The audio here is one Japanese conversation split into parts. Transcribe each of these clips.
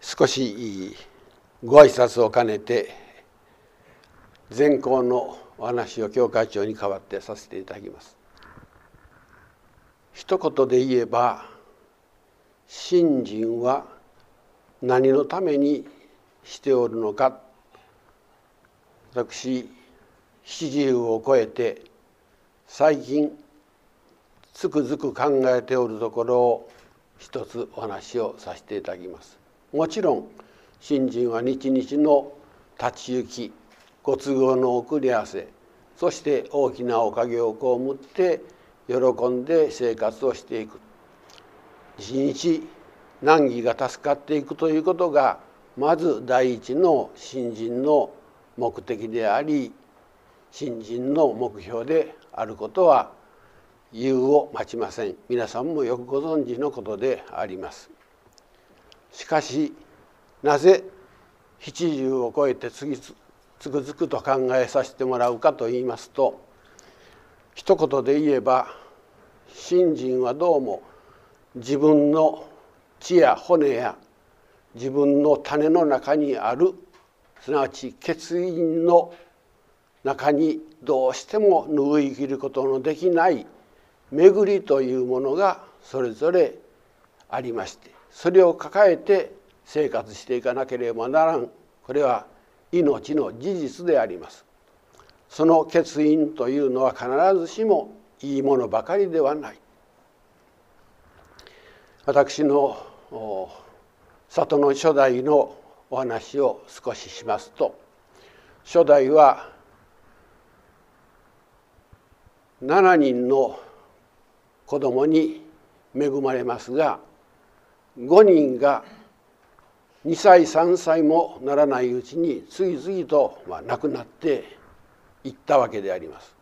少しご挨拶を兼ねて全校のお話を教会長に代わってさせていただきます。一言で言えば信心は何のためにしておるのか私七十を超えて最近つくづく考えておるところを一つお話をさせていただきます。もちろん信心は日々の立ち行きご都合の送り合わせそして大きなおかげを被って喜んで生活をしていく。一日難儀が助かっていくということがまず第一の新人の目的であり新人の目標であることは言うを待ちません。皆さんもよくご存知のことであります。しかしなぜ七十を超えて次つくづくと考えさせてもらうかと言いますと一言で言えば信心はどうも自分の血や骨や自分の種の中にあるすなわち血印の中にどうしても拭い切ることのできない巡りというものがそれぞれありましてそれを抱えて生活していかなければならん。これは命の事実であります。その欠員というのは必ずしもいいものばかりではない。私の里の初代のお話を少ししますと初代は7人の子供に恵まれますが5人が2歳3歳もならないうちに次々と亡くなっていったわけであります。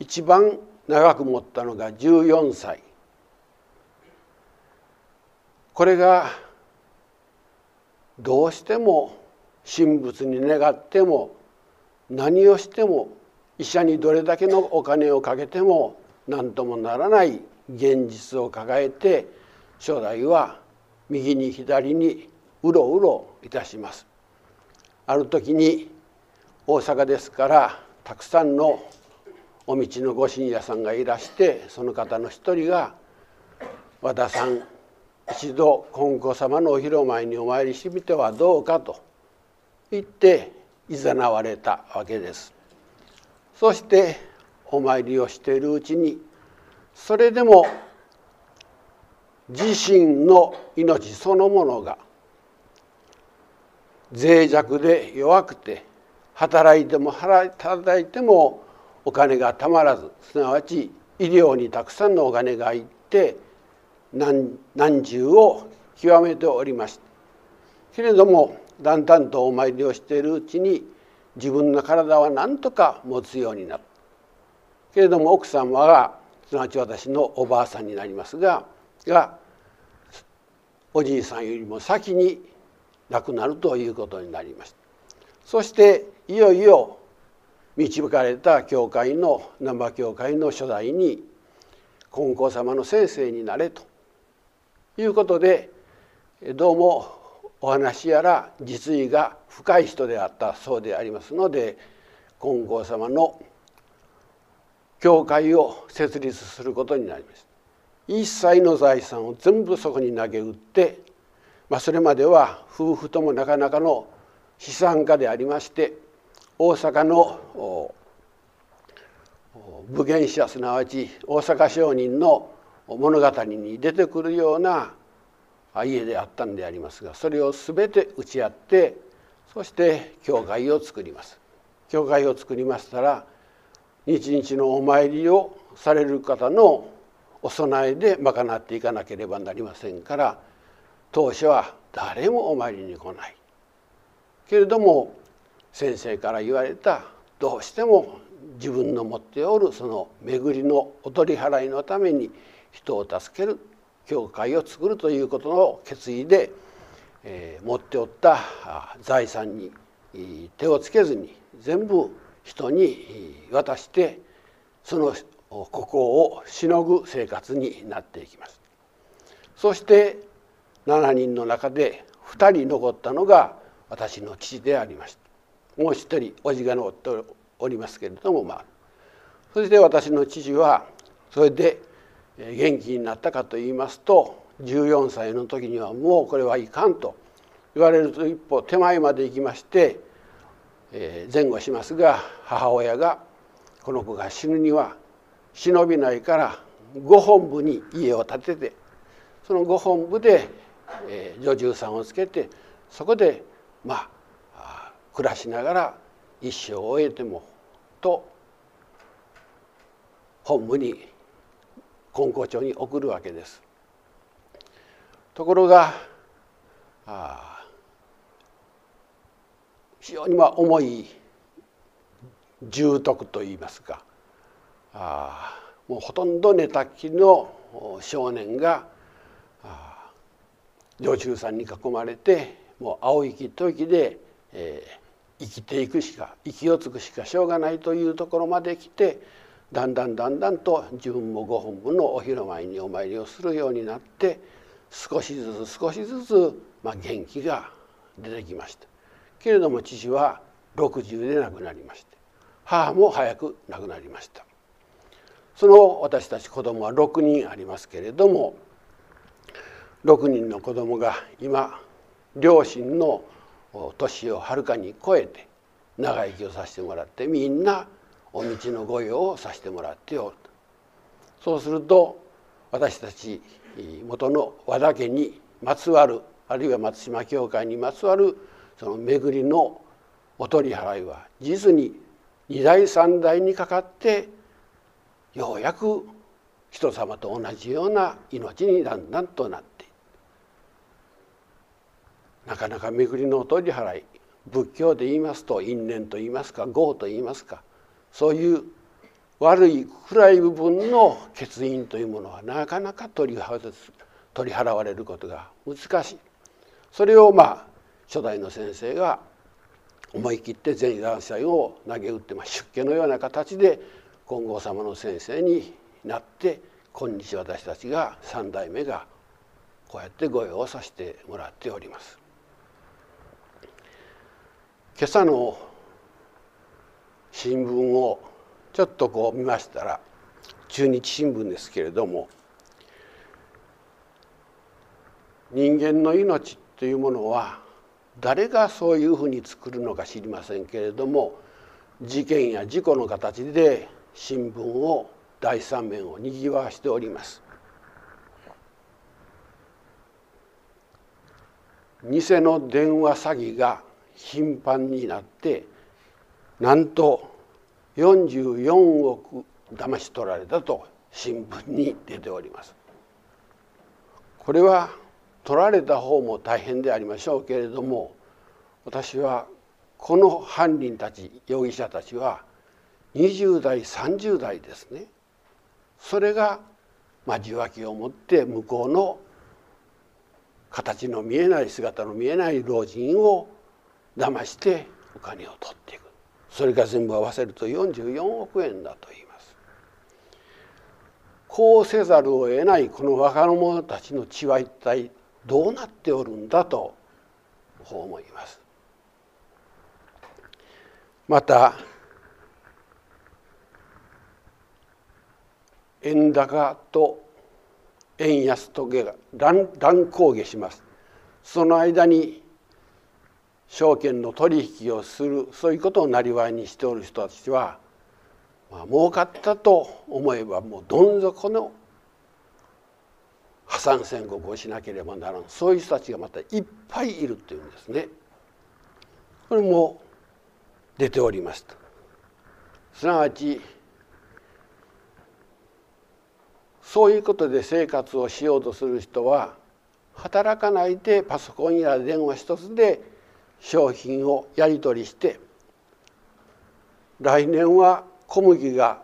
一番長く持ったのが14歳これがどうしても神仏に願っても何をしても医者にどれだけのお金をかけても何ともならない現実を抱えて将来は右に左にうろうろいたしますある時に大阪ですからたくさんのお道のご信者さんがいらしてその方の一人が「和田さん一度金光様のお披露前にお参りしてみてはどうか」と言っていざなわれたわけです。そしてお参りをしているうちにそれでも自身の命そのものが脆弱で弱くて働いても働いてもお金がたまらずすなわち医療にたくさんのお金がいって何何重を極めておりました。けれどもだんだんとお参りをしているうちに自分の体は何とか持つようになった。けれども奥様はすなわち私のおばあさんになりますががおじいさんよりも先に亡くなるということになりました。そしていよいよ導かれた教会の難波教会の初代に金光様の先生になれということでどうもお話やら実意が深い人であったそうでありますので金光様の教会を設立することになりました。一切の財産を全部そこに投げ打ってまあ、それまでは夫婦ともなかなかの資産家でありまして大阪の武芸者すなわち大阪商人の物語に出てくるような家であったんでありますがそれを全て打ち合ってそして教会を作ります。教会を作りましたら日々のお参りをされる方のお供えで賄っていかなければなりませんから当初は誰もお参りに来ない。けれども先生から言われたどうしても自分の持っておるその巡りのお取り払いのために人を助ける教会を作るということの決意で、えー、持っておった財産に手をつけずに全部人に渡してそのここをしのぐ生活になっていきます。そして7人の中で2人残ったのが私の父でありましたもう一人叔父が残っておりますけれどもまあそして私の父はそれで元気になったかと言いますと14歳の時にはもうこれはいかんと言われると一歩手前まで行きまして前後しますが母親がこの子が死ぬには忍びないから御本部に家を建ててその御本部で女中さんをつけてそこでまあ暮らしながら一生を終えてもと本部に金光町に送るわけです。ところがあ非常にまあ重い重篤といいますかあもうほとんど寝たきりの少年が女中さんに囲まれてもう青息と息で、えー、生きていくしか息をつくしかしょうがないというところまで来てだんだんだんだんと自分もご本分のお広前にお参りをするようになって少しずつ少しずつ、まあ、元気が出てきました。けれども父は60で亡くなりまして母も早く亡くなりました。その私たち子供は6人ありますけれども6人の子供が今両親の年をはるかに超えて長生きをさせてもらってみんなお道の御用をさせてもらっておるそうすると私たち元の和田家にまつわるあるいは松島教会にまつわるその巡りのお取り払いは実に二代三代にかかってようやく人様と同じような命にだんだんとなってなかなか巡りの取り払い仏教で言いますと因縁と言いますか業と言いますか。そういう悪い暗い部分の欠員というものはなかなか取り取り払われることが難しい。それをまあ初代の先生が思い切って全男祭を投げ打って、まあ、出家のような形で金剛様の先生になって今日私たちが三代目がこうやって御用をさせてもらっております。今朝の新聞をちょっとこう見ましたら中日新聞ですけれども人間の命というものは誰がそういうふうに作るのか知りませんけれども事件や事故の形で新聞を第三面をにぎわしております。偽の電話詐欺が頻繁になってなんと44億騙し取られたと新聞に出ております。これは取られた方も大変でありましょうけれども私はこの犯人たち容疑者たちは20代30代ですね。それがまあ受話器を持って向こうの形の見えない姿の見えない老人を騙してお金を取っていく。それが全部合わせると44億円だと言います。こうせざるを得ないこの若者たちの血は一体どうなっておるんだと思います。また円高と円安と下が乱乱高下しますその間に証券の取引をするそういうことをなりわいにしておる人たちは、まあ、儲かったと思えばもうどん底の破産宣告をしなければならんそういう人たちがまたいっぱいいるというんですね。これも出ておりますと。すなわちそういうことで生活をしようとする人は働かないでパソコンや電話一つで商品をやり取りして来年は小麦が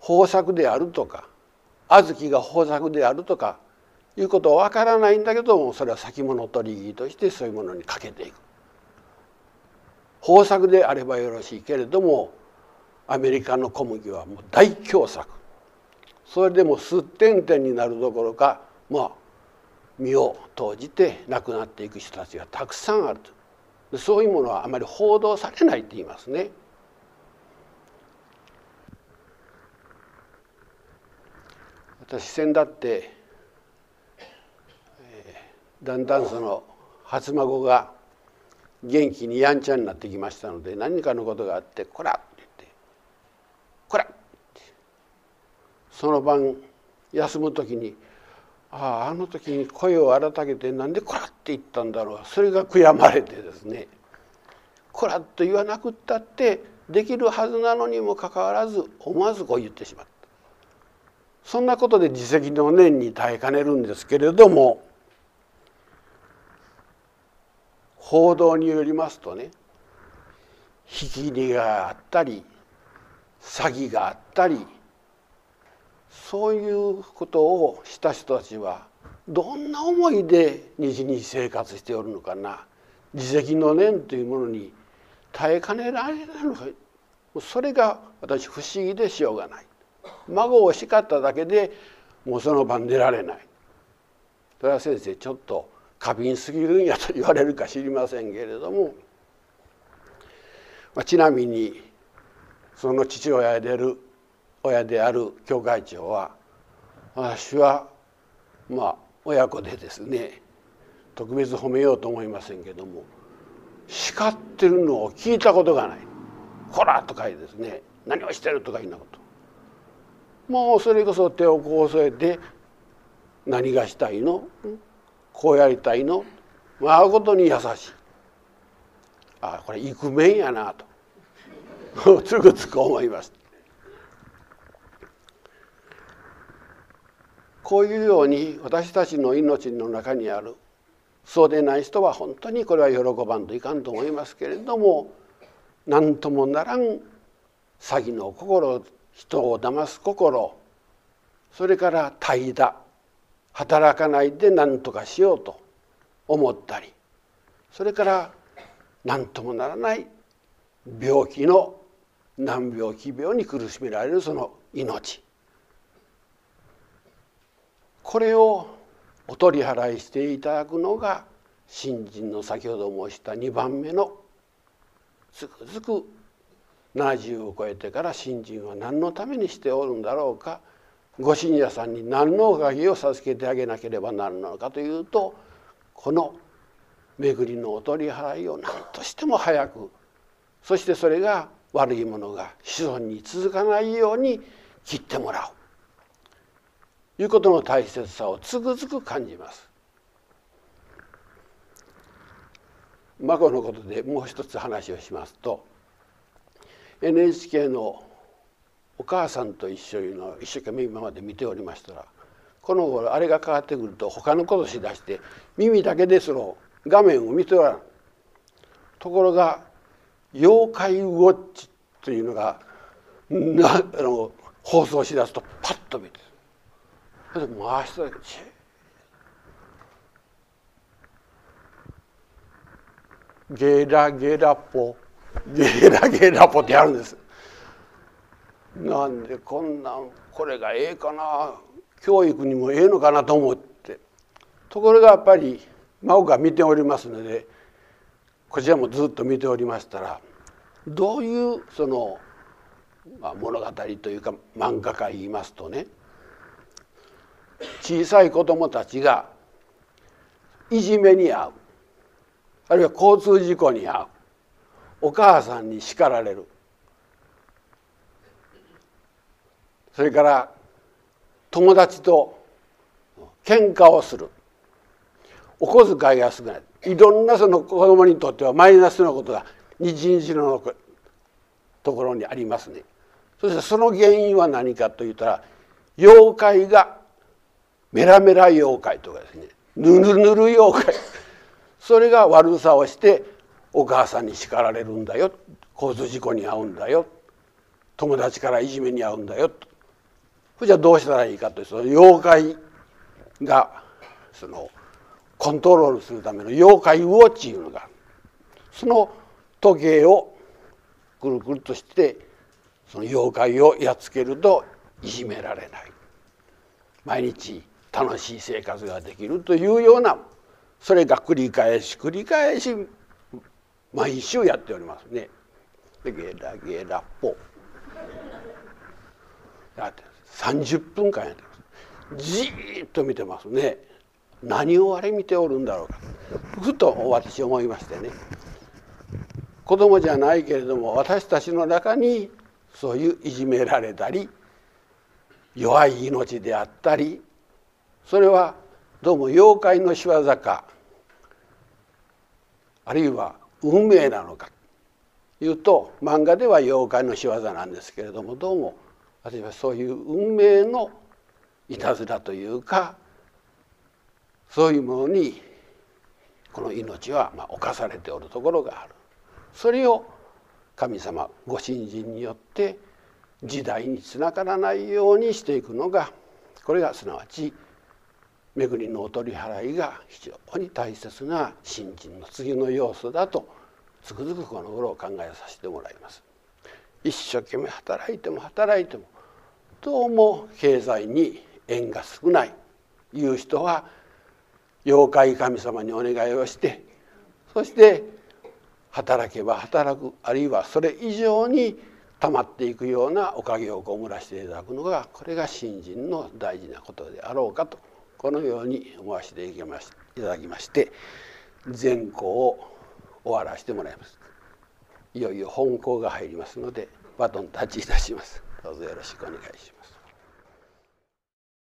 豊作であるとか小豆が豊作であるとかいうことは分からないんだけどもそれは先物取引としてそういうものにかけていく。豊作であればよろしいけれどもアメリカの小麦はもう大凶作それでも数点々になるどころかまあ身を投じて亡くなっていく人たちがたくさんあるとそういうものはあまり報道されないって言いますね。私先だって、えー、だんだんその初孫が元気にやんちゃになってきましたので何かのことがあ「!」って「こら!」ってその晩休む時にあああの時に声を荒げてなんで「こら!」って言ったんだろうそれが悔やまれてですね「こら!」と言わなくったってできるはずなのにもかかわらず思わずこう言ってしまった。そんなことで自責の念に耐えかねるんですけれども報道によりますとね引き入りがあったり詐欺があったりそういうことをした人たちはどんな思いで日々生活しておるのかな。自責の念というものに耐えかねられないのか。それが私不思議でしょうがない。孫を叱っただけでもうその晩寝られない。それは先生ちょっと過敏すぎるんやと言われるか知りませんけれども、まあ、ちなみにその父親である親である教会長は私はまあ親子でですね特別褒めようと思いませんけども叱ってるのを聞いたことがない「こら!」とかいですね「何をしてる?」とかいうなこともうそれこそ手をこう添えて「何がしたいの？こうやりたいの?」まあことに優しいああこれイクメンやなと つくつく思いますこういうように私たちの命の中にある。そうでない人は本当にこれは喜ばんといかんと思いますけれども何ともならん詐欺の心人を騙す心それから怠惰働かないで何とかしようと思ったりそれから何ともならない病気の難病奇病に苦しめられるその命。これをお取り払いしていただくのが新人の先ほど申した2番目のつくづく70を超えてから新人は何のためにしておるんだろうか。ご信者さんに何のおかげを授けてあげなければなるのかというとこの巡りのお取り払いを何としても早くそしてそれが悪いものが子孫に続かないように切ってもらう。いうことの大切さをつくづく感じます。孫のことでもう一つ話をしますと NHK の「お母さんと一緒に」の一生懸命今まで見ておりましたらこの頃あれが変わってくると他のことしだして耳だけでその画面を見ておらんところが「妖怪ウォッチ」というのがなあの放送しだすとパッと見てそれで回しただけゲラゲラポゲラゲラポってやるんですなんでこんなんこれがええかな教育にもええのかなと思ってところがやっぱり孫が見ておりますのでこちらもずっと見ておりましたらどういうその、まあ、物語というか漫画か言いますとね小さい子供たちがいじめに遭う。あるいは交通事故に遭う。お母さんに叱られる。それから友達と喧嘩をする。お小遣いが少ない。いろんなその子供にとってはマイナスのことが日々のところにありますね。そしてその原因は何かといったら妖怪がメラメラ妖怪とかですね。ぬるぬる妖怪。それが悪さをしてお母さんに叱られるんだよ。交通事故に遭うんだよ。友達からいじめに遭うんだよ。それじゃどうしたらいいかというその妖怪がそのコントロールするための妖怪ウォッチいうのがその時計をくるくるとしてその妖怪をやっつけるといじめられない。毎日楽しい生活ができるというようなそれが繰り返し繰り返し毎週やっておりますね。でゲラゲラポやって30分間やってます。じっと見てますね。何をあれ見ておるんだろうか。ふと私思いましてね。子供じゃないけれども私たちの中にそういういじめられたり弱い命であったりそれはどうも妖怪の仕業かあるいは運命なのか。というと漫画では妖怪の仕業なんですけれどもどうも私はそういう運命のいたずらというかそういうものにこの命はま侵されておるところがある。それを神様ご神人によって時代につながらないようにしていくのがこれがすなわち巡りのお取り払いが非常に大切な信心の次の要素だとつくづくこの頃考えさせてもらいます。一生懸命働いても働いてもどうも経済に縁が少ないいう人は妖怪神様にお願いをしてそして働けば働くあるいはそれ以上に溜まっていくようなおかげをこむらせていただくのがこれが信心の大事なことであろうかとこのように思わせていただきまして全校を終わらせてもらいます。いよいよ本校が入りますのでバトンタッチいたします。どうぞよろしくお願いします。